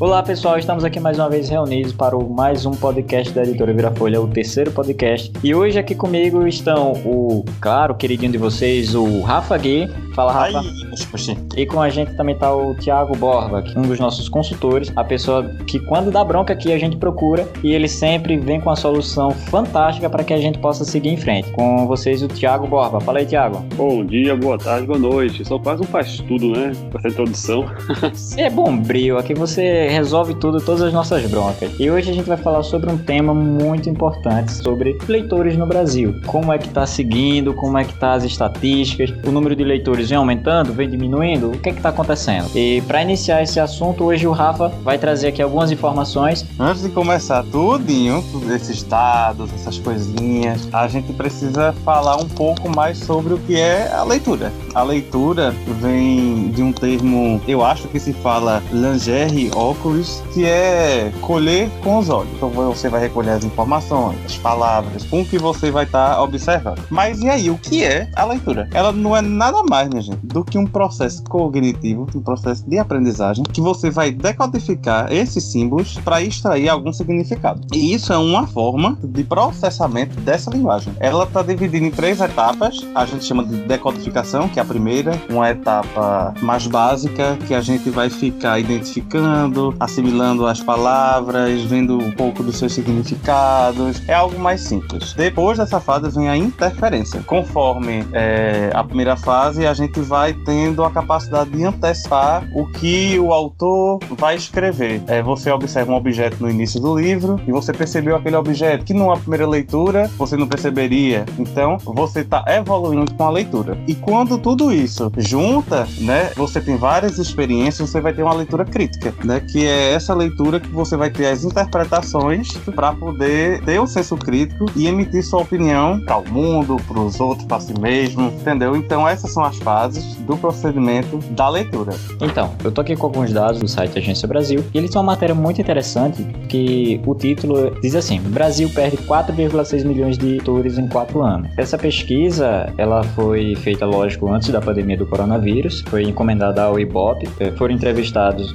Olá pessoal, estamos aqui mais uma vez reunidos para o mais um podcast da Editora Virafolha, o terceiro podcast. E hoje aqui comigo estão o, claro, queridinho de vocês, o Rafa Gui. Fala, Rafa. Ai, e com a gente também está o Thiago Borba, um dos nossos consultores, a pessoa que quando dá bronca aqui a gente procura e ele sempre vem com a solução fantástica para que a gente possa seguir em frente. Com vocês o Thiago Borba. Fala aí, Thiago. Bom dia, boa tarde, boa noite. Sou quase um faz tudo, né? Com essa introdução. Você é bombril, aqui você resolve tudo, todas as nossas broncas. E hoje a gente vai falar sobre um tema muito importante, sobre leitores no Brasil. Como é que está seguindo, como é que tá as estatísticas, o número de leitores vem aumentando, vem diminuindo, o que é que está acontecendo? E para iniciar esse assunto, hoje o Rafa vai trazer aqui algumas informações. Antes de começar tudinho, esses dados, essas coisinhas, a gente precisa falar um pouco mais sobre o que é a leitura. A leitura vem de um termo, eu acho que se fala lingerie oculis, que é colher com os olhos. Então você vai recolher as informações, as palavras, com que você vai estar tá observando. Mas e aí, o que é a leitura? Ela não é nada mais, minha gente, do que um processo cognitivo, um processo de aprendizagem, que você vai decodificar esses símbolos para extrair algum significado. E isso é uma forma de processamento dessa linguagem. Ela está dividida em três etapas. A gente chama de decodificação, que é a primeira, uma etapa mais básica, que a gente vai ficar identificando, assimilando as palavras, vendo um pouco dos seus significados. É algo mais simples. Depois dessa fase vem a interferência. Conforme é, a primeira fase, a gente vai tendo a capacidade de antecipar o que o autor vai escrever. É, você observa um objeto no início do livro e você percebeu aquele objeto que numa primeira leitura você não perceberia. Então você está evoluindo com a leitura. E quando tudo isso junta, né, você tem várias experiências, você vai ter uma leitura crítica, né, que é essa leitura que você vai ter as interpretações para poder ter o um senso crítico e emitir sua opinião para o mundo, para os outros, para si mesmo, entendeu? Então essas são as fases do procedimento da leitura. Então, eu tô aqui com alguns dados do site Agência Brasil e eles têm uma matéria muito interessante que o título diz assim: Brasil perde 4,6 milhões de leitores em 4 anos. Essa pesquisa, ela foi feita, lógico, antes da pandemia do coronavírus, foi encomendada ao IBOP, é, foram entrevistados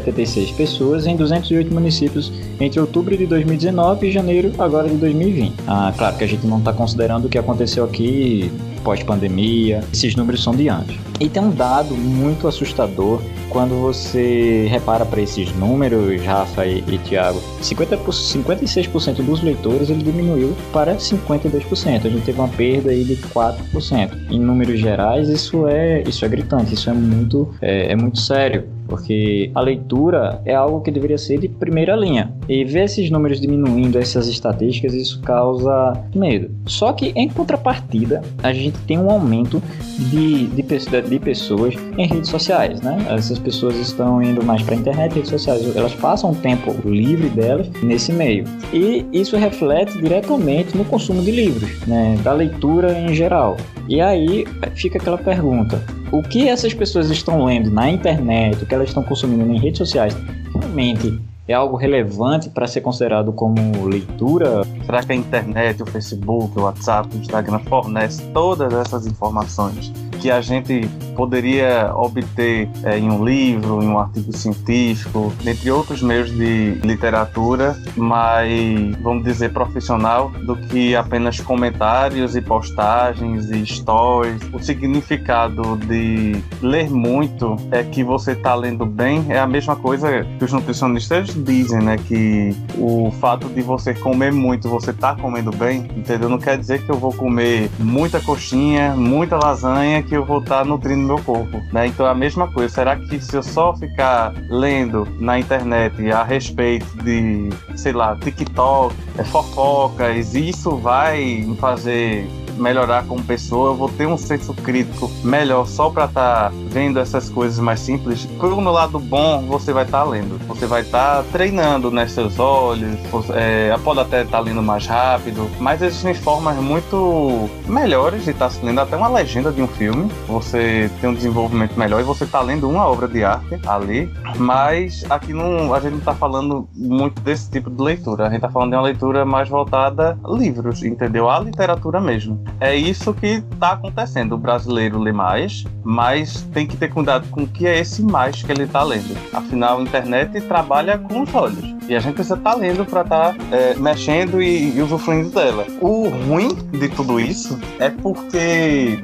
8.076 pessoas em 208 municípios entre outubro de 2019 e janeiro agora de 2020. Ah, claro que a gente não está considerando o que aconteceu aqui pós-pandemia, esses números são de antes. E tem um dado muito assustador quando você repara para esses números, Rafa e, e Thiago, 50 56% dos leitores ele diminuiu para 52%. A gente teve uma perda aí de 4%. Em números gerais, isso é isso é gritante, isso é muito é, é muito sério porque a leitura é algo que deveria ser de primeira linha. E ver esses números diminuindo, essas estatísticas, isso causa medo. Só que, em contrapartida, a gente tem um aumento de, de, de pessoas em redes sociais, né? Essas pessoas estão indo mais para a internet, redes sociais, elas passam o tempo livre delas nesse meio. E isso reflete diretamente no consumo de livros, né? Da leitura em geral. E aí fica aquela pergunta: o que essas pessoas estão lendo na internet, o que elas estão consumindo em redes sociais, realmente é algo relevante para ser considerado como leitura? Será que a internet, o Facebook, o WhatsApp, o Instagram fornece todas essas informações que a gente poderia obter é, em um livro, em um artigo científico, dentre outros meios de literatura, mais, vamos dizer, profissional, do que apenas comentários e postagens e stories. O significado de ler muito é que você está lendo bem, é a mesma coisa que os nutricionistas dizem, né? Que o fato de você comer muito, você tá comendo bem, entendeu? Não quer dizer que eu vou comer muita coxinha, muita lasanha, que eu vou estar nutrindo meu corpo, né? Então é a mesma coisa. Será que se eu só ficar lendo na internet a respeito de, sei lá, TikTok, é, fofocas, isso vai me fazer melhorar como pessoa, eu vou ter um senso crítico melhor só para estar tá vendo essas coisas mais simples. Por um lado bom, você vai estar tá lendo, você vai estar tá treinando né, seus olhos, é, pode até estar tá lendo mais rápido, mas existem formas muito melhores de estar tá lendo até uma legenda de um filme. Você tem um desenvolvimento melhor e você está lendo uma obra de arte ali, mas aqui não, a gente não está falando muito desse tipo de leitura. A gente está falando de uma leitura mais voltada a livros, entendeu? A literatura mesmo. É isso que está acontecendo. O brasileiro lê mais, mas tem que ter cuidado com o que é esse mais que ele está lendo. Afinal, a internet trabalha com os olhos. E a gente precisa estar tá lendo para estar tá, é, mexendo e, e usufruindo dela. O ruim de tudo isso é porque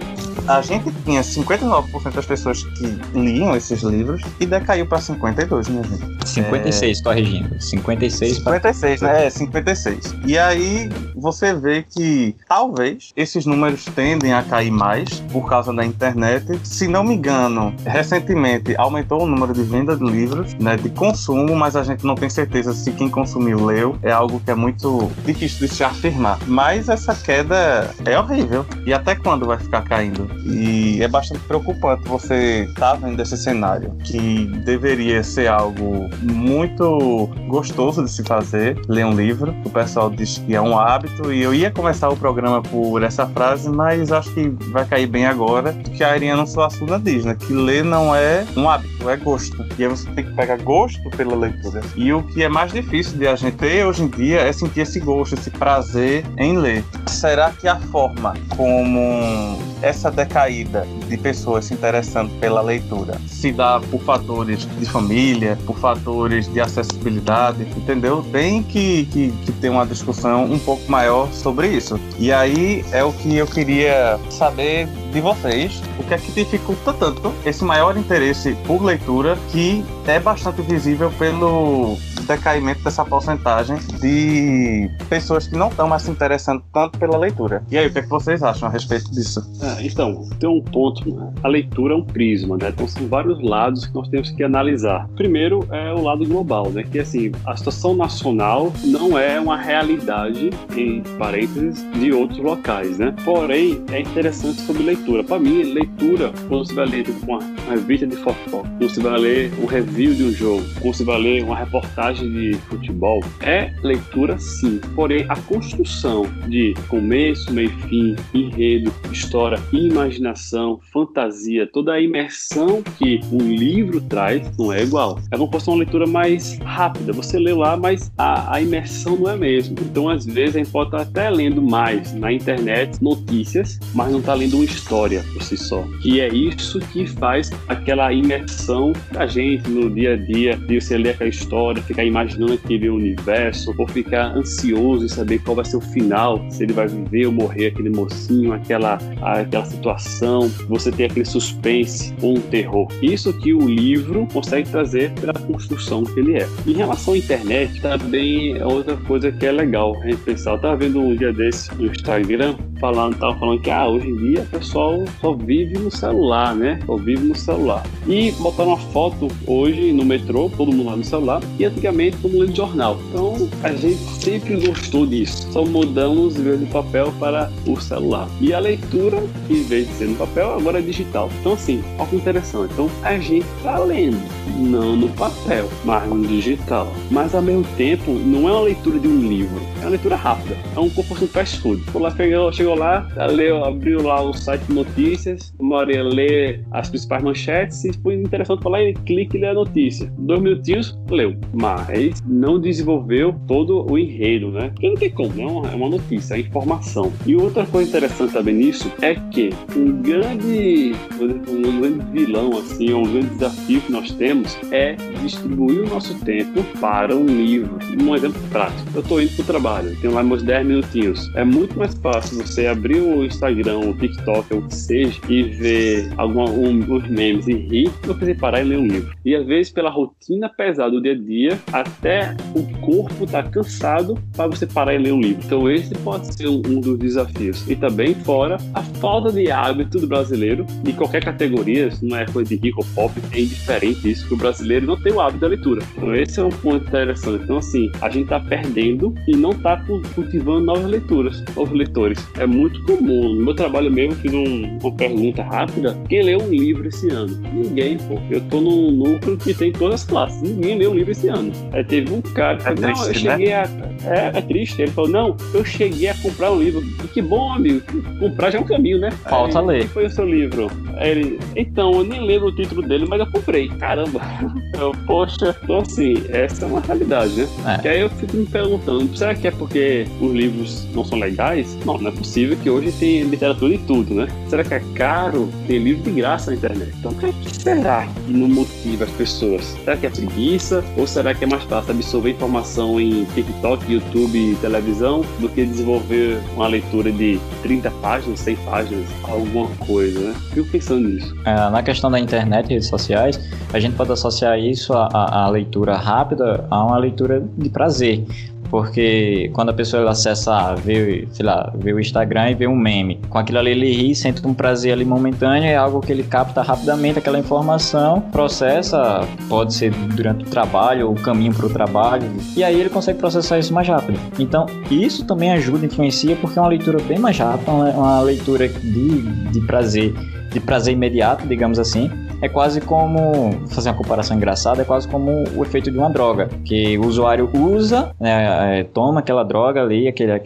a gente tinha 59% das pessoas que liam esses livros e decaiu para 52, minha gente. 56, é... corrigindo. 56 56, pra... né? É, 56. E aí você vê que talvez esses números tendem a cair mais por causa da internet. Se não me engano, recentemente aumentou o número de venda de livros, né, de consumo, mas a gente não tem certeza se quem consumiu leu. É algo que é muito difícil de se afirmar. Mas essa queda é horrível. E até quando vai ficar caindo? E é bastante preocupante você estar tá vendo esse cenário, que deveria ser algo muito gostoso de se fazer, ler um livro. O pessoal diz que é um hábito, e eu ia começar o programa por essa frase, mas acho que vai cair bem agora, que a Ariana Suassuna diz, né? Que ler não é um hábito, é gosto. E aí você tem que pegar gosto pela leitura. E o que é mais difícil de a gente ter hoje em dia é sentir esse gosto, esse prazer em ler. Será que a forma como essa decaída de pessoas se interessando pela leitura se dá por fatores de família, por fatores de acessibilidade, entendeu? Tem que, que, que ter uma discussão um pouco maior sobre isso. E aí é o que eu queria saber de vocês, o que é que dificulta tanto esse maior interesse por leitura que é bastante visível pelo decaimento dessa porcentagem de pessoas que não estão mais se interessando tanto pela leitura. E aí, o que, é que vocês acham a respeito disso? É, então, tem um ponto, né? a leitura é um prisma, né? Então são vários lados que nós temos que analisar. Primeiro é o lado global, né? Que assim, a situação nacional não é uma realidade, em parênteses, de outros locais, né? Porém, é interessante sobre leitura. Para mim, leitura, quando você vai ler uma, uma revista de fofoca, quando você vai ler um review de um jogo, quando você vai ler uma reportagem de futebol, é leitura sim. Porém, a construção de começo, meio fim, enredo, história, imaginação, fantasia, toda a imersão que um livro traz não é igual. É fosse uma leitura mais rápida. Você lê lá, mas a, a imersão não é mesmo. Então, às vezes, a gente pode estar até lendo mais na internet notícias, mas não está lendo uma história por si só. E é isso que faz aquela imersão da gente no dia a dia, de você ler aquela história, ficar imaginando aquele universo, ou ficar ansioso em saber qual vai ser o final, se ele vai viver ou morrer aquele mocinho, aquela, aquela situação, você tem aquele suspense ou um terror. Isso que o livro consegue trazer pela construção que ele é. Em relação à internet, também é outra coisa que é legal a gente pensar. Eu tava vendo um dia desse no Instagram, falando, tava falando que ah, hoje em dia o pessoal só vive no celular, né? Só vive no celular. E botaram uma foto hoje no metrô, todo mundo lá no celular, e antigamente todo mundo lendo jornal. Então a gente sempre gostou disso. Só mudamos de papel para o celular. E a leitura, em vez de ser no papel, agora é digital. Então assim, olha que interessante. Então a gente tá lendo, não no papel, mas no digital. Mas ao mesmo tempo, não é uma leitura de um livro, é uma leitura rápida. É um um fast food. Por lá chegou, chegou lá, leu, abriu lá o site de notícias, uma hora ler as principais manchetes, se foi interessante falar, ele clica e lê a notícia. Dois minutinhos, leu. Mas não desenvolveu todo o enredo, né? Porque não tem como, né? É uma notícia, é informação. E outra coisa interessante também nisso é que um grande, um grande vilão, assim, um grande desafio que nós temos é distribuir o nosso tempo para um livro. Um exemplo prático. Eu estou indo para o trabalho, tenho lá meus 10 minutinhos. É muito mais fácil você abrir o Instagram, o TikTok, o que seja, e ver alguma, um, memes e rir, que você parar e ler um livro. E às vezes, pela rotina pesada do dia a dia, até o corpo está cansado para você parar e ler um livro. Então, esse pode ser um, um dos desafios. E também, fora a falta de hábito do brasileiro, de qualquer categoria, não é coisa de rico ou pop, é indiferente isso, que o brasileiro não tem o hábito da leitura. Então, esse é um ponto interessante. Então, assim, a gente está perdendo e não está cultivando novas leituras, novos leitores. É muito comum. No meu trabalho mesmo, fiz um, uma pergunta rápida: quem leu um livro esse ano? Ninguém, pô. Eu tô num núcleo que tem todas as classes. Ninguém leu um livro esse ano. Aí teve um cara que é falou: Não, eu cheguei né? a É, é triste. Ele falou, não, eu cheguei a comprar um livro. E que bom, amigo. Comprar já é um caminho, né? Falta Aí, ler. Que foi o seu livro? Aí ele, então, eu nem lembro o título dele, mas eu comprei. Caramba. Eu, poxa, então assim, essa é uma realidade, né? É. Que aí eu fico me perguntando, será que é porque os livros não são legais? Não, não é possível que hoje tem literatura e tudo, né? Será que é caro? Tem livro de graça na internet. Então, o que será que não motiva as pessoas? Será que é preguiça? Ou será que é mais fácil absorver informação em TikTok, YouTube, televisão, do que desenvolver uma leitura de 30 páginas, 100 páginas, alguma coisa, né? Fico pensando nisso. É, na questão da internet e redes sociais, a gente pode associar isso à, à- à leitura rápida a uma leitura de prazer. Porque quando a pessoa acessa, vê, sei lá, vê o Instagram e vê um meme, com aquilo ali ele ri, sente um prazer ali momentâneo, é algo que ele capta rapidamente aquela informação, processa, pode ser durante o trabalho ou o caminho para o trabalho, e aí ele consegue processar isso mais rápido. Então, isso também ajuda, influencia, porque é uma leitura bem mais rápida, uma leitura de, de prazer, de prazer imediato, digamos assim. É quase como, fazer uma comparação engraçada, é quase como o efeito de uma droga, que o usuário usa, né, é, toma aquela droga ali, aquele, é,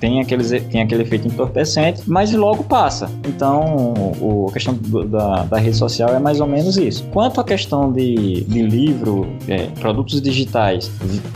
tem, aqueles, tem aquele efeito entorpecente, mas logo passa. Então, o, a questão do- da, da rede social é mais ou menos isso. Quanto à questão de, de livro, é, produtos digitais,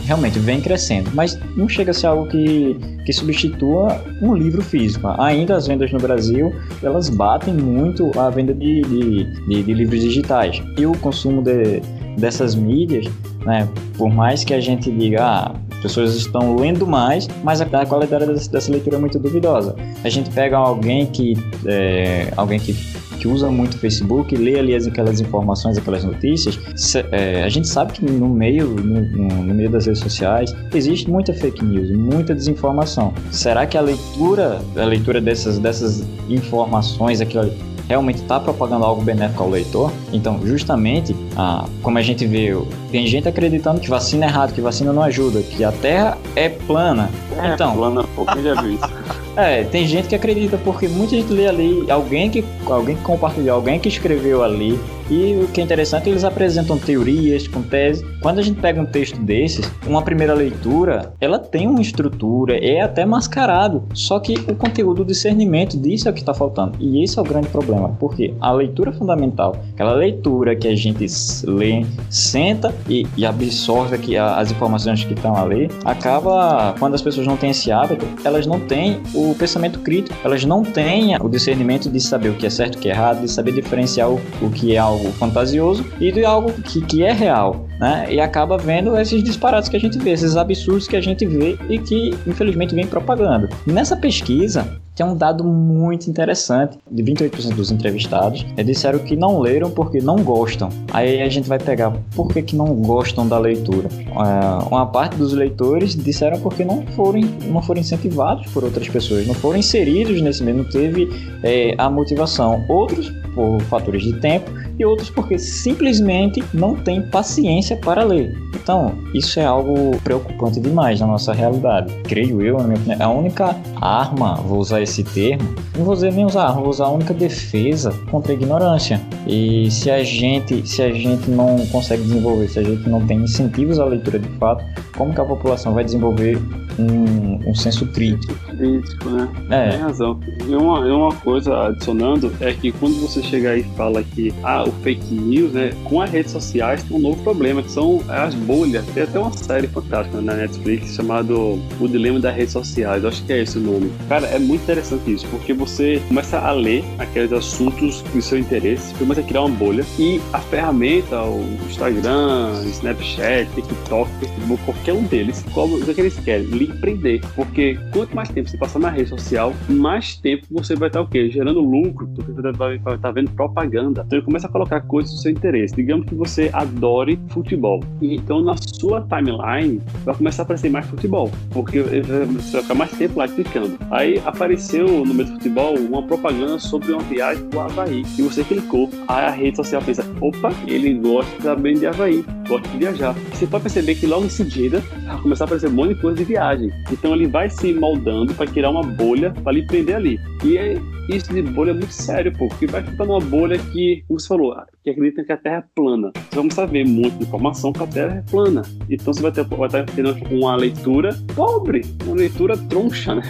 realmente vem crescendo, mas não chega a ser algo que, que substitua um livro físico. Ainda as vendas no Brasil, elas batem muito a venda de, de, de- de livros digitais. E o consumo de, dessas mídias, né, por mais que a gente diga, ah, as pessoas estão lendo mais, mas a, qualidade dessa, leitura é muito duvidosa. A gente pega alguém que, é, alguém que que usa muito o Facebook, lê ali as- aquelas informações, aquelas notícias, se- é, a gente sabe que no meio, no, no- meio das redes sociais, existe muita fake news, muita desinformação. Será que a leitura, a leitura dessas, dessas informações, aquilo realmente está propagando algo benéfico ao leitor? Então, justamente, ah, como a gente vê, tem gente acreditando que vacina é errado, que vacina não ajuda, que a Terra é plana. Então, Plana, pô, quem já viu isso? é, tem gente que acredita porque muita gente lê ali, alguém que, alguém que compartilhou, alguém que escreveu ali. E o que é interessante, eles apresentam teorias com tese. Quando a gente pega um texto desses, uma primeira leitura, ela tem uma estrutura, é até mascarado. Só que o conteúdo, o discernimento disso é o que está faltando. E esse é o grande problema, porque a leitura fundamental, aquela leitura que a gente lê, senta e, e absorve aqui as informações que estão ali, acaba, quando as pessoas não têm esse hábito, elas não têm o pensamento crítico, elas não têm o discernimento de saber o que é certo o que é errado, de saber diferenciar o, o que é algo fantasioso e de algo que, que é real, né? E acaba vendo esses disparates que a gente vê, esses absurdos que a gente vê e que, infelizmente, vem propagando. Nessa pesquisa, tem um dado muito interessante. De 28% dos entrevistados eh, disseram que não leram porque não gostam. Aí a gente vai pegar por que, que não gostam da leitura. Eh, uma parte dos leitores disseram porque não foram, não foram incentivados por outras pessoas, não foram inseridos nesse meio, não teve eh, a motivação. Outros por fatores de tempo e outros porque simplesmente não têm paciência para ler. Então, isso é algo preocupante demais na nossa realidade. Creio eu, na minha opinião, a única arma, vou usar esse termo, não vou dizer nem usar arma, vou usar a única defesa contra a ignorância. E se a gente, se a gente não consegue desenvolver, se a gente não tem incentivos à leitura de fato, como que a população vai desenvolver um, um senso crítico? Crítico, né? É, Tem razão. E uma, uma coisa adicionando é que quando você chega aí e fala que ah, o fake news, né, com as redes sociais tem um novo problema, que são as bolhas. Tem até uma série fantástica na Netflix chamado O Dilema das Redes Sociais, eu acho que é esse o nome. Cara, é muito interessante isso, porque você começa a ler aqueles assuntos do seu interesse, começa a criar uma bolha e a ferramenta, o Instagram, Snapchat, TikTok, Facebook, qualquer um deles, qual, é que eles querem? Lhe prender. Porque quanto mais tempo você passar na rede social, mais tempo você vai estar o quê? Gerando lucro, porque você vai estar vendo propaganda. Então ele começa a colocar coisas do seu interesse. Digamos que você adore futebol. Então na sua timeline vai começar a aparecer mais futebol. Porque você vai ficar mais tempo lá clicando. Aí apareceu no meio do futebol uma propaganda sobre uma viagem pro Havaí. E você clicou. Aí a rede social pensa: opa, ele gosta também de Havaí, gosta de viajar. Você pode perceber que logo em seguida vai começar a aparecer um monte de coisa de viagem. Então ele vai se moldando para criar uma bolha para lhe prender ali. E é, isso de bolha é muito sério, porque vai ficar numa bolha que, como você falou, follow-up que acredita que a Terra é plana. Você vai começar a ver muita informação que a Terra é plana. Então você vai, ter, vai estar tendo uma leitura pobre, uma leitura troncha, né?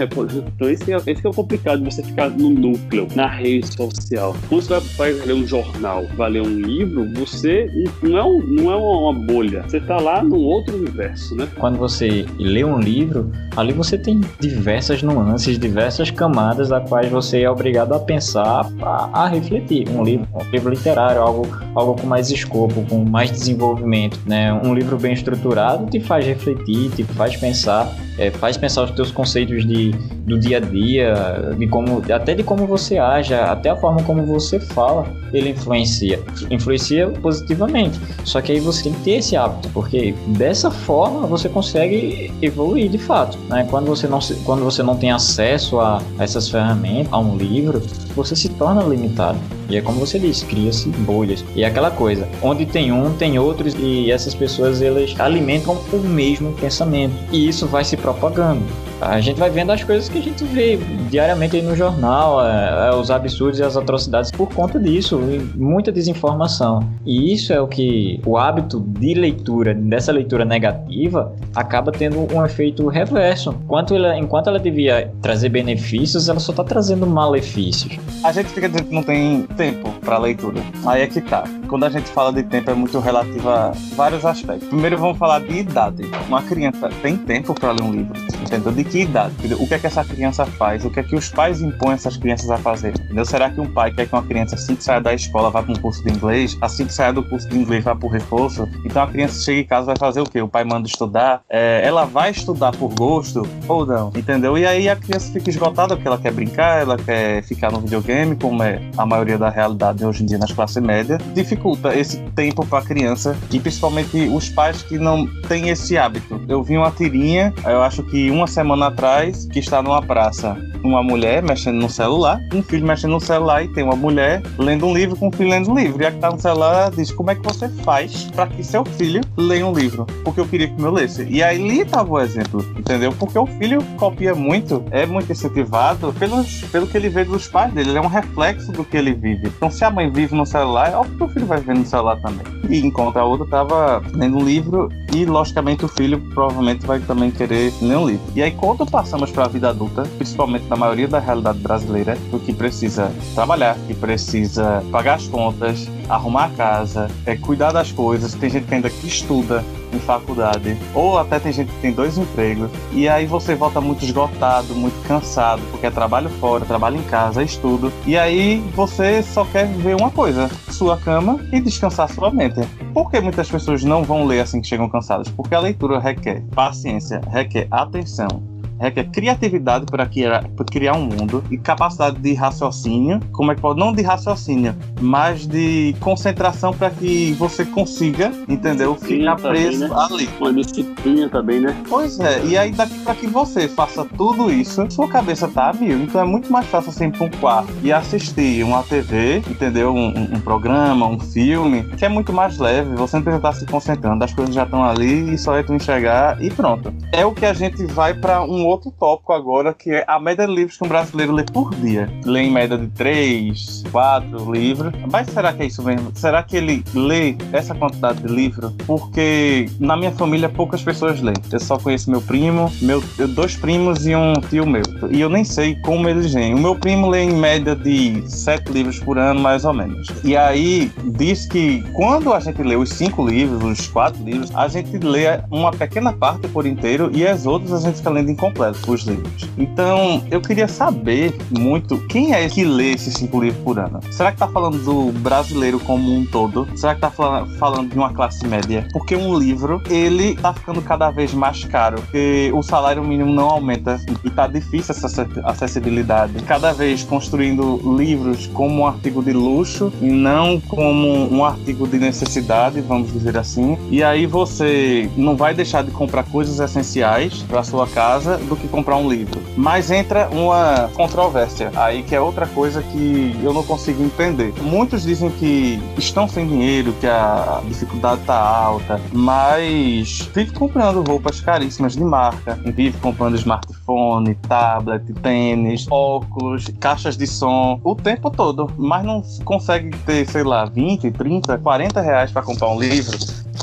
Então esse é, esse é o complicado de você ficar no núcleo, na rede social. Quando você vai, vai ler um jornal, vai ler um livro, você não é, um, não é uma bolha. Você está lá num outro universo, né? Quando você lê um livro, ali você tem diversas nuances, diversas camadas da quais você é obrigado a pensar, a, a refletir. Um livro, um livro literário, algo, algo com mais escopo, com mais desenvolvimento, né? Um livro bem estruturado te faz refletir, te faz pensar é, faz pensar os teus conceitos de, do dia a dia, de como, até de como você age, até a forma como você fala, ele influencia. Influencia positivamente. Só que aí você tem que ter esse hábito, porque dessa forma você consegue evoluir de fato. Né? Quando, você não, quando você não tem acesso a essas ferramentas, a um livro, você se torna limitado. E é como você disse, cria-se bolhas. E é aquela coisa, onde tem um, tem outros, e essas pessoas elas alimentam o mesmo pensamento. E isso vai se propagando. A gente vai vendo as coisas que a gente vê diariamente aí no jornal, é, é, os absurdos e as atrocidades por conta disso, muita desinformação. E isso é o que o hábito de leitura, dessa leitura negativa, acaba tendo um efeito reverso. Enquanto ela, enquanto ela devia trazer benefícios, ela só está trazendo malefícios. A gente fica dizendo que não tem tempo para leitura. Aí é que tá. Quando a gente fala de tempo é muito relativo a vários aspectos. Primeiro vamos falar de idade. Uma criança tem tempo para ler um livro, entendeu? De que idade? O que é que essa criança faz? O que é que os pais impõem essas crianças a fazer? Entendeu? Será que um pai quer que uma criança assim que saia da escola vá para um curso de inglês, assim que saia do curso de inglês vá para o reforço? Então a criança chega em casa vai fazer o quê? O pai manda estudar, é, ela vai estudar por gosto ou não? Entendeu? E aí a criança fica esgotada porque ela quer brincar, ela quer ficar no videogame, como é a maioria da realidade hoje em dia nas classes médias, dificulta esse tempo para a criança e principalmente os pais que não têm esse hábito. Eu vi uma tirinha, eu acho que uma semana atrás, que está numa praça uma mulher mexendo no celular, um filho mexendo no celular e tem uma mulher lendo um livro com um filho lendo um livro. E a que está no celular diz: Como é que você faz para que seu filho leia um livro? Porque eu queria que o meu lesse. E aí ali estava o exemplo, entendeu? Porque o filho copia muito, é muito incentivado pelos, pelo que ele vê dos pais dele. Ele é um reflexo do que ele vive. Então, se a mãe vive no celular, é óbvio que o filho vai ver no celular também. E enquanto a outra estava lendo um livro, e logicamente o filho provavelmente vai também querer ler um livro. E aí, quando passamos para a vida adulta, principalmente na maioria da realidade brasileira, o que precisa trabalhar, que precisa pagar as contas, arrumar a casa, é, cuidar das coisas. Tem gente que ainda que estuda em faculdade, ou até tem gente que tem dois empregos, e aí você volta muito esgotado, muito cansado, porque é trabalho fora, trabalho em casa, estudo, e aí você só quer ver uma coisa, sua cama e descansar sua mente. Por que muitas pessoas não vão ler assim que chegam cansadas? Porque a leitura requer paciência, requer atenção, requer criatividade para criar, para criar um mundo e capacidade de raciocínio, como é que pode, não de raciocínio, mas de concentração para que você consiga, entendeu? Ficar preso também, né? ali. Uma disciplina também, né? Pois é, e aí daqui para que você faça tudo isso, sua cabeça tá a mil. Então é muito mais fácil assim para um quarto e assistir uma TV, entendeu? Um, um, programa, um filme, que é muito mais leve, você não precisa estar se concentrando, as coisas já estão ali e só é tu enxergar e pronto. É o que a gente vai para um outro tópico agora, que é a média de livros que um brasileiro lê por dia. Lê em média de 3, 4 livros. Mas será que é isso mesmo? Será que ele lê essa quantidade de livros? Porque na minha família poucas pessoas lêem. Eu só conheço meu primo, meu, dois primos e um tio meu. E eu nem sei como eles leem. O meu primo lê em média de 7 livros por ano, mais ou menos. E aí diz que quando a gente lê os 5 livros, os 4 livros, a gente lê uma pequena parte por inteiro e as outras a gente fica lendo incompleto completo os livros. Então, eu queria saber muito quem é que lê esses cinco livros por ano. Será que tá falando do brasileiro como um todo? Será que tá falando de uma classe média? Porque um livro, ele tá ficando cada vez mais caro, porque o salário mínimo não aumenta e tá difícil essa acessibilidade. Cada vez construindo livros como um artigo de luxo e não como um artigo de necessidade, vamos dizer assim. E aí você não vai deixar de comprar coisas essenciais para sua casa do que comprar um livro. Mas entra uma controvérsia aí que é outra coisa que eu não consigo entender. Muitos dizem que estão sem dinheiro, que a dificuldade tá alta, mas vive comprando roupas caríssimas de marca, vive comprando smartphone, tablet, tênis, óculos, caixas de som o tempo todo, mas não consegue ter, sei lá, 20, 30, 40 reais para comprar um livro.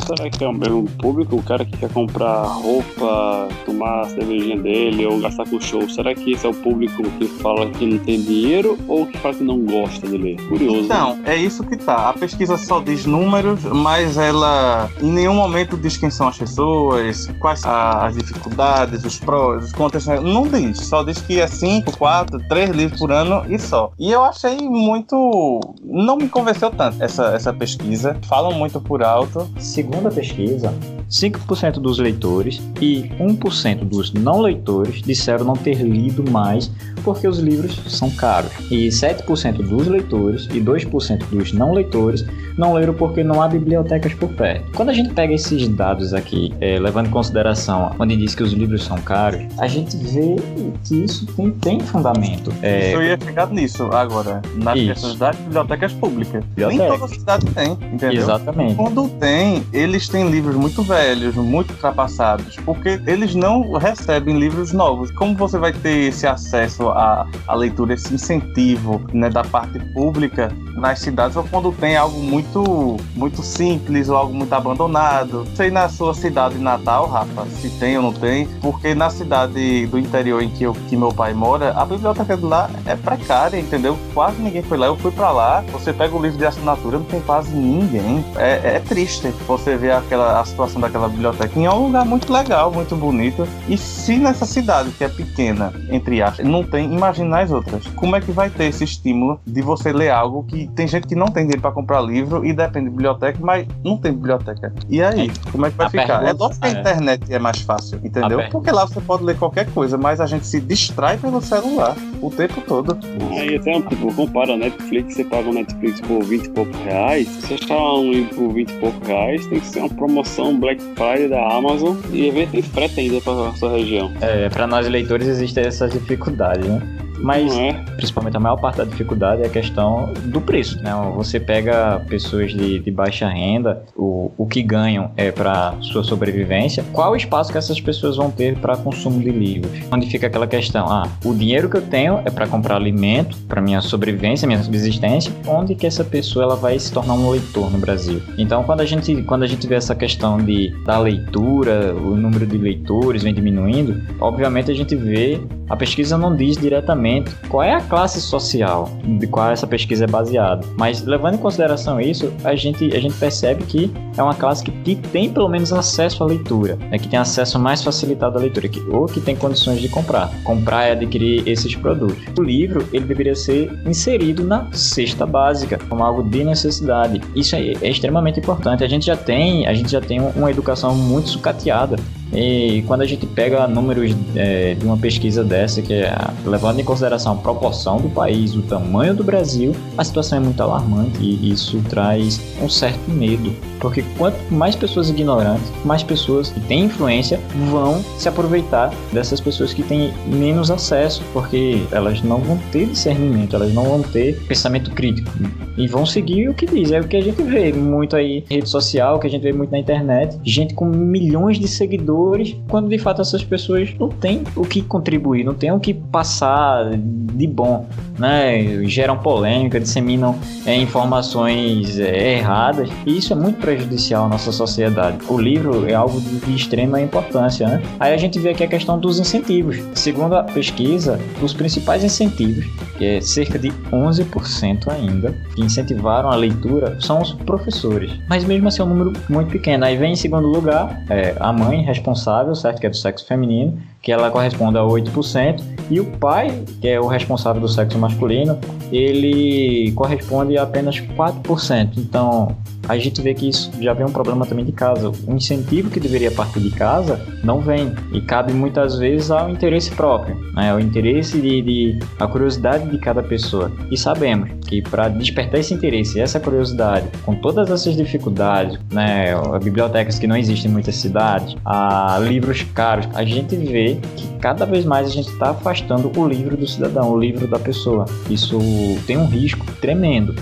Será que é o mesmo público? O cara que quer comprar roupa, tomar a cervejinha dele ou gastar com show. Será que esse é o público que fala que não tem dinheiro ou que fala que não gosta de ler? Curioso. Então, é isso que tá. A pesquisa só diz números, mas ela em nenhum momento diz quem são as pessoas, quais as dificuldades, os prós, os contras. Não diz. Só diz que é 5, 4, 3 livros por ano e só. E eu achei muito. Não me convenceu tanto essa, essa pesquisa. Falam muito por alto. Segundo a pesquisa, 5% dos leitores e 1% dos não leitores disseram não ter lido mais porque os livros são caros. E 7% dos leitores e 2% dos não leitores não leram porque não há bibliotecas por perto. Quando a gente pega esses dados aqui, é, levando em consideração onde diz que os livros são caros, a gente vê que isso tem, tem fundamento. É... Eu ia ficar nisso agora, nas questões das bibliotecas públicas. Biblioteca. Nem toda cidade tem, entendeu? Exatamente. Quando tem, eles têm livros muito velhos, muito ultrapassados, porque eles não recebem livros novos. Como você vai ter esse acesso à, à leitura, esse incentivo né, da parte pública nas cidades, ou quando tem algo muito, muito simples ou algo muito abandonado? Sei na sua cidade natal, Rafa, se tem ou não tem, porque na cidade do interior em que, eu, que meu pai mora, a biblioteca de lá é precária, entendeu? Quase ninguém foi lá. Eu fui para lá, você pega o livro de assinatura, não tem quase ninguém. É, é triste você ver aquela, a situação daquela biblioteca. É um lugar muito legal, muito bonito. E se nessa cidade, que é pequena, entre aspas, não tem, imagina as outras. Como é que vai ter esse estímulo de você ler algo que tem gente que não tem dinheiro para comprar livro e depende de biblioteca, mas não tem biblioteca. E aí, é. como é que vai a ficar? Pergunta, é lógico que a é. internet é mais fácil, entendeu? Porque lá você pode ler qualquer coisa, mas a gente se distrai pelo celular o tempo todo. Aí até, tipo, compara a Netflix, você paga o Netflix por 20 e poucos reais, se você achar um livro por 20 e poucos reais, tem que ser uma promoção Black Friday da Amazon e ver tem frete ainda para sua região. É, para nós leitores existem essas dificuldades, né? Mas, é. principalmente, a maior parte da dificuldade é a questão do preço. Né? Você pega pessoas de, de baixa renda, o, o que ganham é para sua sobrevivência. Qual o espaço que essas pessoas vão ter para consumo de livros? Onde fica aquela questão? Ah, o dinheiro que eu tenho é para comprar alimento, para minha sobrevivência, minha subsistência. Onde que essa pessoa ela vai se tornar um leitor no Brasil? Então, quando a gente, quando a gente vê essa questão de, da leitura, o número de leitores vem diminuindo, obviamente a gente vê, a pesquisa não diz diretamente qual é a classe social de qual essa pesquisa é baseada. Mas levando em consideração isso, a gente, a gente percebe que é uma classe que, que tem pelo menos acesso à leitura, né, que tem acesso mais facilitado à leitura, que, ou que tem condições de comprar. Comprar e adquirir esses produtos. O livro ele deveria ser inserido na cesta básica, como algo de necessidade. Isso é, é extremamente importante. A gente já tem, a gente já tem uma educação muito sucateada e quando a gente pega números é, de uma pesquisa dessa, que é levando em consideração a proporção do país, o tamanho do Brasil, a situação é muito alarmante e isso traz um certo medo. Porque quanto mais pessoas ignorantes, mais pessoas que têm influência vão se aproveitar dessas pessoas que têm menos acesso, porque elas não vão ter discernimento, elas não vão ter pensamento crítico e vão seguir o que diz. É o que a gente vê muito aí em rede social, que a gente vê muito na internet, gente com milhões de seguidores quando de fato essas pessoas não têm o que contribuir, não têm o que passar de bom, né? Geram polêmica, disseminam é, informações é, erradas, e isso é muito prejudicial à nossa sociedade. O livro é algo de extrema importância, né? Aí a gente vê aqui a questão dos incentivos. Segundo a pesquisa, os principais incentivos, que é cerca de 11% ainda, que incentivaram a leitura, são os professores. Mas mesmo assim é um número muito pequeno. Aí vem em segundo lugar é, a mãe responsável, certo? Que é do sexo feminino, que ela corresponde a 8%, e o pai, que é o responsável do sexo masculino, ele corresponde a apenas 4%. Então, a gente vê que isso já vem um problema também de casa. O incentivo que deveria partir de casa não vem e cabe muitas vezes ao interesse próprio, né? ao interesse de, de a curiosidade de cada pessoa. E sabemos que para despertar esse interesse essa curiosidade, com todas essas dificuldades, né, bibliotecas que não existem em muitas cidades, a livros caros, a gente vê que cada vez mais a gente está afastando o livro do cidadão, o livro da pessoa. Isso tem um risco tremendo.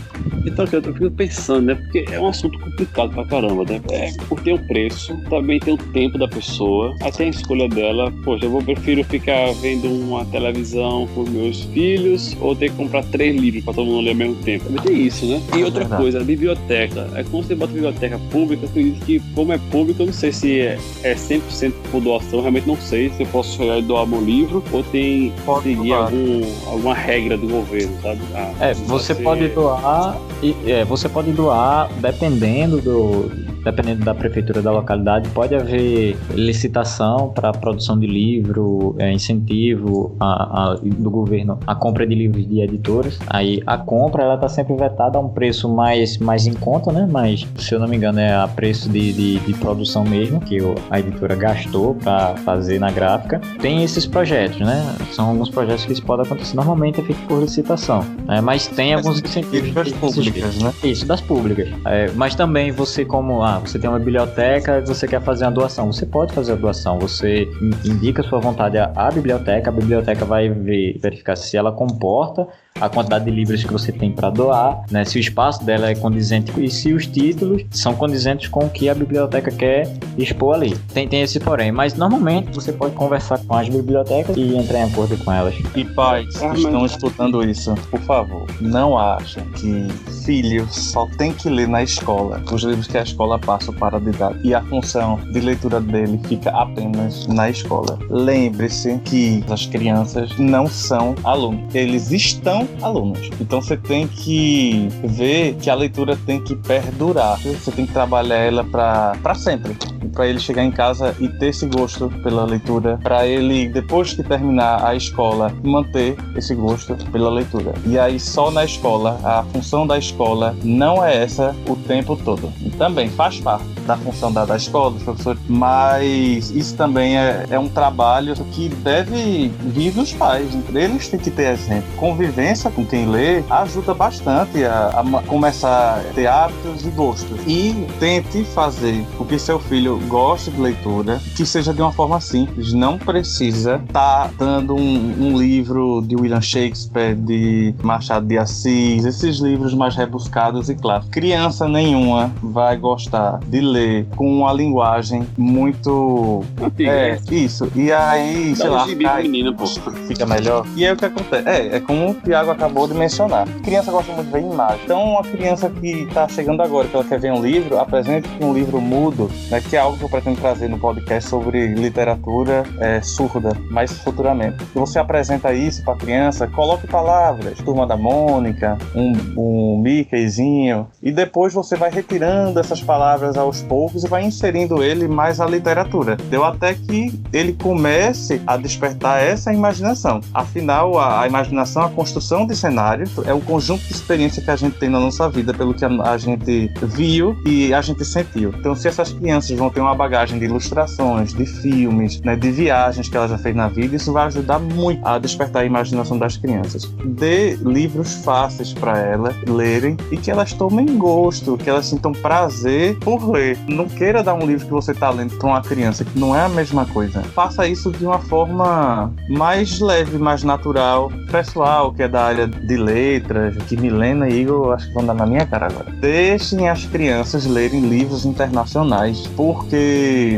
Então, eu fico pensando, né? Porque é um assunto complicado pra caramba, né? É, porque tem o preço, também tem o tempo da pessoa, até a escolha dela. Poxa, eu vou, prefiro ficar vendo uma televisão com meus filhos ou ter que comprar três livros pra todo mundo ler ao mesmo tempo. Também tem isso, né? E outra é coisa, a biblioteca. É quando você bota biblioteca pública, eu acredito que, como é pública, eu não sei se é, é 100% por doação, realmente não sei se eu posso chegar e doar meu livro ou tem pode seguir algum, alguma regra do governo, sabe? Ah, é, você ser... pode doar e é, você pode doar dependendo do, dependendo da prefeitura da localidade, pode haver licitação para produção de livro, é, incentivo a, a, do governo a compra de livros de editoras. Aí a compra ela está sempre vetada a um preço mais, mais em conta, né? Mas se eu não me engano é a preço de, de, de produção mesmo que a editora gastou para fazer na gráfica. Tem esses projetos, né? São alguns projetos que isso pode acontecer. Normalmente é feito por licitação, né? mas tem mas alguns incentivos das públicas, né? Isso das públicas. É, mas também você como você tem uma biblioteca e você quer fazer uma doação. Você pode fazer a doação, você indica sua vontade à biblioteca, a biblioteca vai ver, verificar se ela comporta a quantidade de livros que você tem para doar, né? Se o espaço dela é condizente e se os títulos são condizentes com o que a biblioteca quer expor ali. Tem, tem esse porém, mas normalmente você pode conversar com as bibliotecas e entrar em acordo com elas. E pais que estão escutando isso, por favor, não achem que filho só tem que ler na escola os livros que a escola passa para a didática e a função de leitura dele fica apenas na escola. Lembre-se que as crianças não são alunos, eles estão alunos. Então você tem que ver que a leitura tem que perdurar. Você tem que trabalhar ela para sempre. Para ele chegar em casa e ter esse gosto pela leitura. Para ele, depois que terminar a escola, manter esse gosto pela leitura. E aí, só na escola, a função da escola não é essa o tempo todo. E também faz parte da função da, da escola, dos professores, mas isso também é, é um trabalho que deve vir dos pais. Eles têm que ter exemplo. Convivência com quem lê ajuda bastante a, a começar a ter hábitos e gostos. E tente fazer o que seu filho goste de leitura, que seja de uma forma simples. Não precisa estar tá dando um, um livro de William Shakespeare, de Machado de Assis, esses livros mais rebuscados e claro. Criança nenhuma vai gostar de ler com uma linguagem muito. Antiga, é, né? isso. E aí, Dá sei lá. Cai, menino, pô. Fica melhor. E aí o que acontece? É, é como o Thiago acabou de mencionar. Criança gosta muito de ver imagem. Então, uma criança que está chegando agora, que ela quer ver um livro, apresente um livro mudo, né, que é algo que eu pretendo trazer no podcast sobre literatura é, surda, mais futuramente. Você apresenta isso para criança, coloque palavras, Turma da Mônica, um, um Mickeyzinho, e depois você vai retirando essas palavras aos poucos e vai inserindo ele mais à literatura. Deu até que ele comece a despertar essa imaginação. Afinal, a, a imaginação, a construção de cenário é um conjunto de experiência que a gente tem na nossa vida, pelo que a, a gente viu e a gente sentiu. Então, se essas crianças vão ter uma bagagem de ilustrações, de filmes, né, de viagens que ela já fez na vida, isso vai ajudar muito a despertar a imaginação das crianças. Dê livros fáceis para elas lerem e que elas tomem gosto, que elas sintam prazer por ler não queira dar um livro que você está lendo para uma criança, que não é a mesma coisa. Faça isso de uma forma mais leve, mais natural. Pessoal que é da área de letras, que Milena e Igor acho que vão dar na minha cara agora. Deixem as crianças lerem livros internacionais, porque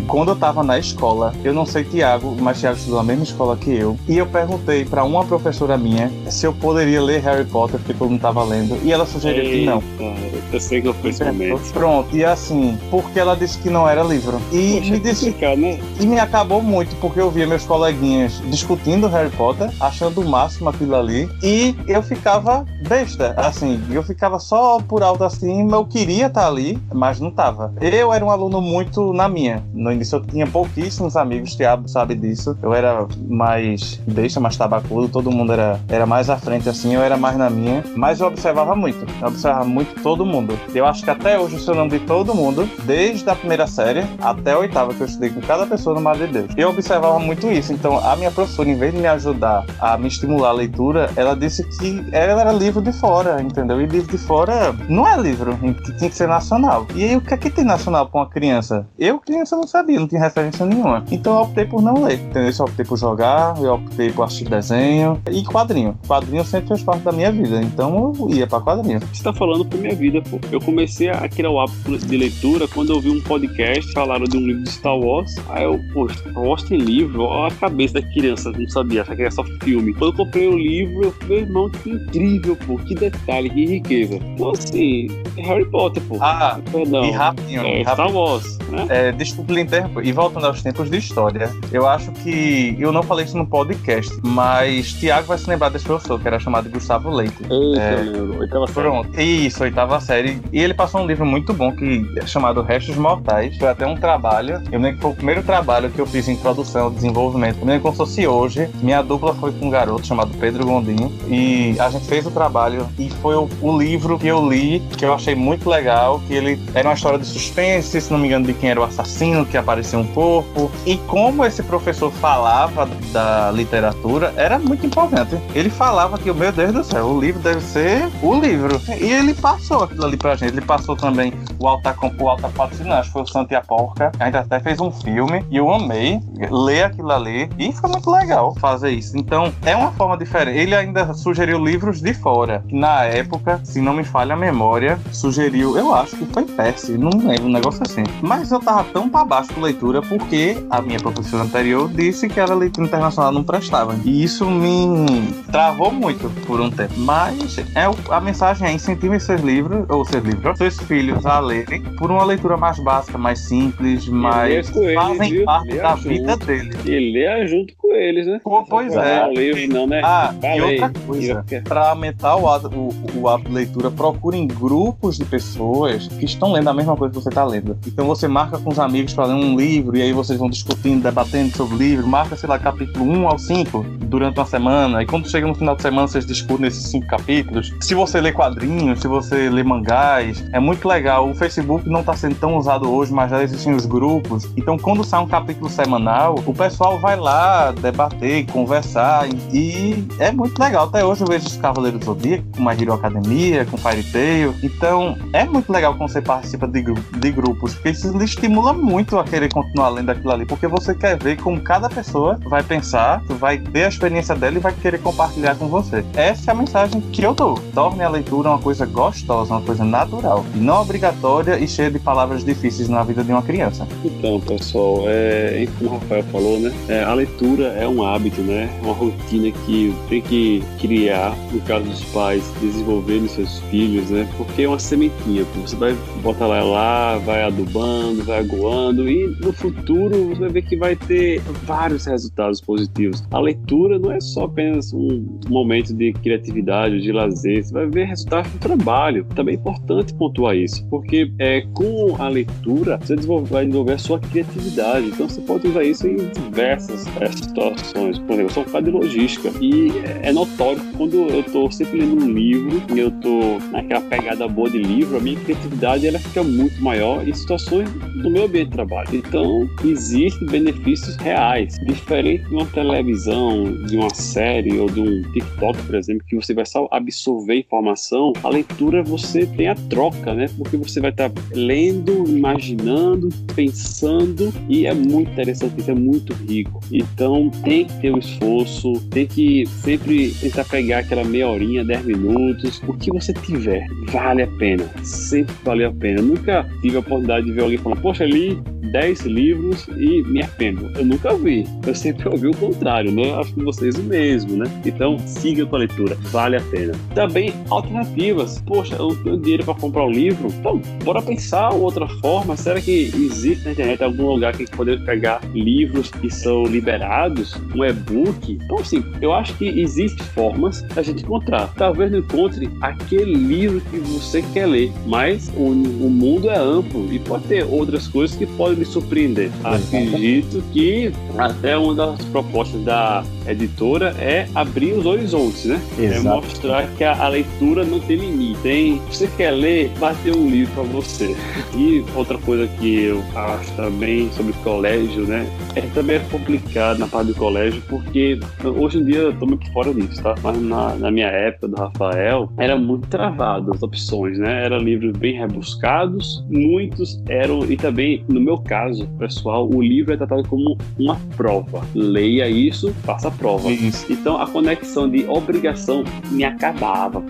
quando eu estava na escola, eu não sei Tiago, mas Tiago estudou na mesma escola que eu, e eu perguntei para uma professora minha se eu poderia ler Harry Potter, porque todo mundo estava lendo, e ela sugeriu que não. Eu sei que eu fui esse momento. Pronto, e assim, por porque ela disse que não era livro. E Poxa, me disse. Né? E me acabou muito, porque eu via meus coleguinhas discutindo Harry Potter, achando o máximo aquilo ali. E eu ficava besta. Assim, eu ficava só por alto assim, eu queria estar ali, mas não tava. Eu era um aluno muito na minha. No início eu tinha pouquíssimos amigos, Thiago sabe disso. Eu era mais deixa, mais tabacudo, todo mundo era, era mais à frente assim, eu era mais na minha. Mas eu observava muito, eu observava muito todo mundo. Eu acho que até hoje eu o nome de todo mundo, desde a primeira série até a oitava, que eu estudei com cada pessoa no Mar de Deus. Eu observava muito isso, então a minha professora, em vez de me ajudar a me estimular a leitura, ela disse que ela era livro de fora, entendeu? E livro de fora não é livro, que tinha que ser nacional. E aí o que é que tem nacional para uma criança? Eu, criança, não sabia, não tinha referência nenhuma. Então eu optei por não ler, entendeu? Eu optei por jogar, eu optei por assistir desenho e quadrinho. Quadrinho sempre fez parte da minha vida, então eu ia para quadrinho. Você tá falando por minha vida, pô. Eu comecei a criar o hábito de leitura quando eu vi um podcast, falaram de um livro de Star Wars. Aí eu, pô, Star Wars tem livro? Olha a cabeça da criança, não sabia, achava que era só filme. Quando eu comprei o livro, eu falei, irmão, que incrível, pô, que detalhe, que riqueza. Então, assim, Harry Potter, pô. Ah, Perdão. e rapidinho, é, Star Wars, né? É, desculpa lhe interromper. E voltando aos tempos de história, eu acho que eu não falei isso no podcast, mas Tiago vai se lembrar desse professor, que era chamado Gustavo Leite. Eita, é, meu, oitava série. Pronto, isso, oitava série. E ele passou um livro muito bom que é chamado Restos Mortais. Foi até um trabalho. Eu lembro que foi o primeiro trabalho que eu fiz em produção, desenvolvimento. Eu lembro como se fosse hoje. Minha dupla foi com um garoto chamado Pedro Gondim. E a gente fez o trabalho. E foi o, o livro que eu li, que eu achei muito legal. Que ele era uma história de suspense, se não me engano, de quem era o assassino, que aparecia um corpo. E como esse professor falava da literatura, era muito empolgante. Ele falava que, meu Deus do céu, o livro deve ser o livro. E ele passou aquilo ali pra gente. Ele passou também o Alta Campo, o Alta Patrocínio, acho que foi o Santa e a Porca. A gente até fez um filme e eu amei ler aquilo ali. E foi muito legal fazer isso. Então, é uma forma diferente. Ele ainda sugeriu livros de fora. Na época, se não me falha a memória, sugeriu, eu acho que foi Percy, não lembro, um negócio assim. Mas eu tava tão pra baixo com leitura porque a minha professora anterior disse que a leitura internacional não prestava. E isso me travou muito por um tempo. Mas é a mensagem é incentive seus livros, ou seus livros, seus filhos a lerem por uma leitura mais básica, mais simples, mais fazem eles, parte da vida deles. E lê junto com eles, né? Pô, pois é. Livro, não, né? Ah, Falei. e outra coisa, para aumentar o hábito, o, o hábito de leitura, procurem grupos de pessoas que estão lendo a mesma coisa que você está lendo. Então você marca com os amigos para ler um livro e aí vocês vão discutindo, debatendo sobre o livro, marca, sei lá, capítulo 1 ao 5 durante uma semana, e quando chega no final de semana vocês discutem esses cinco capítulos. Se você lê quadrinhos, se você lê mangás, é muito legal. O Facebook não está sendo tão usado hoje, mas já existem os grupos. Então, quando sai um capítulo semanal, o pessoal vai lá debater, conversar, e é muito legal. Até hoje eu vejo os Cavaleiros do Zodíaco, com My Hero Academia, com Fairy Tail. Então, é muito legal quando você participa de, de grupos, porque isso lhe estimula muito a querer continuar lendo aquilo ali, porque você quer ver como cada pessoa vai pensar, vai ter a experiência dela e vai querer compartilhar com você. Essa é a mensagem que eu dou. Torne a leitura uma coisa gostosa, uma coisa natural, não obrigatória e cheia de palavras difíceis na vida de uma criança. Então, pessoal, é, como o Rafael falou, né? É, a leitura é um hábito, né? Uma rotina que tem que criar, no caso dos pais, desenvolver nos seus filhos, né? Porque é uma sementinha, você vai botar ela lá, vai adubando, vai aguando e no futuro você vai ver que vai ter vários resultados positivos. A leitura não é só apenas um momento de criatividade, de lazer, você vai ver resultados do trabalho. Também é importante pontuar isso, porque é, com a leitura você vai desenvolver a sua criatividade. Então você pode usar isso em diversas situações. Por exemplo, eu sou um de logística e é notório que quando eu estou sempre lendo um livro e eu estou naquela pegada boa de livro, a minha criatividade ela fica muito maior em situações do meu ambiente de trabalho. Então, existem benefícios reais, diferente de uma televisão, de uma série ou de um TikTok, por exemplo, que você vai só absorver informação. A leitura você tem a troca, né? Porque você vai estar lendo, imaginando, pensando e é muito interessante, é muito rico. Então, tem que ter o um esforço, tem que sempre tentar pegar aquela meia horinha, dez minutos, o que você tiver, vale a pena, sempre valeu a pena. Eu nunca tive a oportunidade de ver alguém falar, poxa, li 10 livros e me arrependo. Eu nunca vi. Eu sempre ouvi o contrário, né? Acho que vocês o mesmo, né? Então, siga com a leitura, vale a pena. Também alternativas. Poxa, eu não tenho dinheiro para comprar um livro. Então, bora pensar outra forma. Será que existe na internet algum lugar que poder pegar livros que são liberados, um e-book? Então, assim, eu acho que existem formas da gente encontrar. Talvez não encontre aquele livro que você quer ler, mas o, o mundo é amplo e pode ter outras coisas que podem de surpreender. Acredito que até uma das propostas da editora é abrir os horizontes, né? É Exato. É mostrar que a, a, leitura não tem limite. Tem, você quer ler, vai ter um livro para você. E outra coisa que eu acho também sobre colégio, né? É também é complicado na parte do colégio, porque hoje em dia eu tô muito fora disso, tá? Mas na, na minha época do Rafael, era muito travado as opções, né? Eram livros bem rebuscados, muitos eram, e também, no meu caso, pessoal, o livro é tratado como uma prova. Leia isso, faça a prova. Isso. Então a conexão de obrigação me acabava.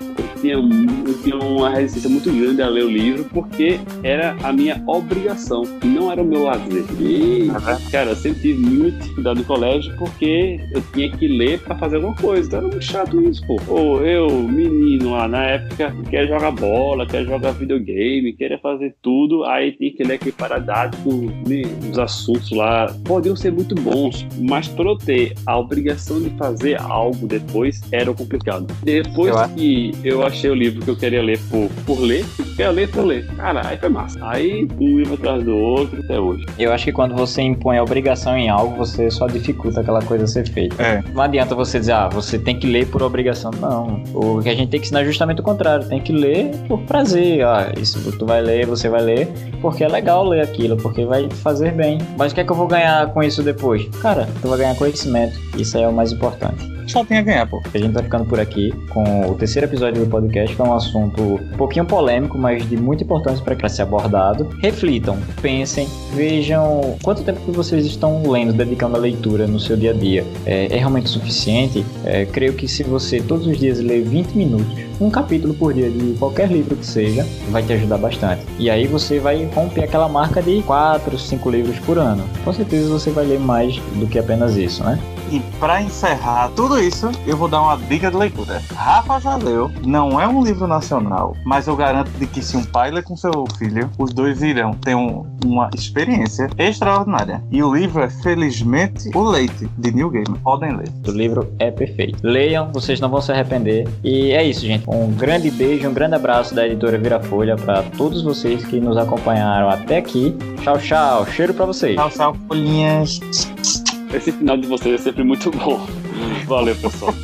Tinha, eu tinha uma resistência muito grande a ler o livro porque era a minha obrigação, não era o meu lazer. E, cara, eu sempre tive muita dificuldade no colégio porque eu tinha que ler para fazer alguma coisa. Então era muito chato isso, pô. Ou eu, menino lá na época, quer jogar bola, quer jogar videogame, queria fazer tudo, aí tinha que ler aquele paradático, né, os assuntos lá podiam ser muito bons, mas para eu ter a obrigação de fazer algo depois era complicado. Depois Eu que eu achei o livro que eu queria ler por, por ler, quer ler por ler. Cara, aí foi massa. Aí um livro atrás do outro até hoje. Eu acho que quando você impõe a obrigação em algo, você só dificulta aquela coisa ser feita. É. Não adianta você dizer, ah, você tem que ler por obrigação. Não. O que a gente tem que ensinar é justamente o contrário. Tem que ler por prazer. Ah, isso tu vai ler, você vai ler, porque é legal ler aquilo, porque vai fazer bem. Mas o que é que eu vou ganhar com isso depois? Cara, tu vai ganhar conhecimento. Isso aí é o mais importante. Só tem a ganhar, pô. A gente vai ficando por aqui com o terceiro episódio do podcast, que é um assunto um pouquinho polêmico, mas de muita importância para ser abordado. Reflitam, pensem, vejam quanto tempo que vocês estão lendo, dedicando à leitura no seu dia a dia. É, é realmente suficiente? É, creio que se você todos os dias ler 20 minutos, um capítulo por dia de qualquer livro que seja, vai te ajudar bastante. E aí você vai romper aquela marca de 4, 5 livros por ano. Com certeza você vai ler mais do que apenas isso, né? E pra encerrar tudo isso, eu vou dar uma dica de leitura. Rafa já leu, não é um livro nacional, mas eu garanto de que se um pai lê com seu filho, os dois irão ter um- uma experiência extraordinária. E o livro é Felizmente o Leite, de New Game. Podem ler. O livro é perfeito. Leiam, vocês não vão se arrepender. E é isso, gente. Um grande beijo, um grande abraço da editora Virafolha para todos vocês que nos acompanharam até aqui. Tchau, tchau. Cheiro para vocês. Tchau, tchau, folhinhas. Esse final de vocês é sempre muito bom. Valeu, pessoal.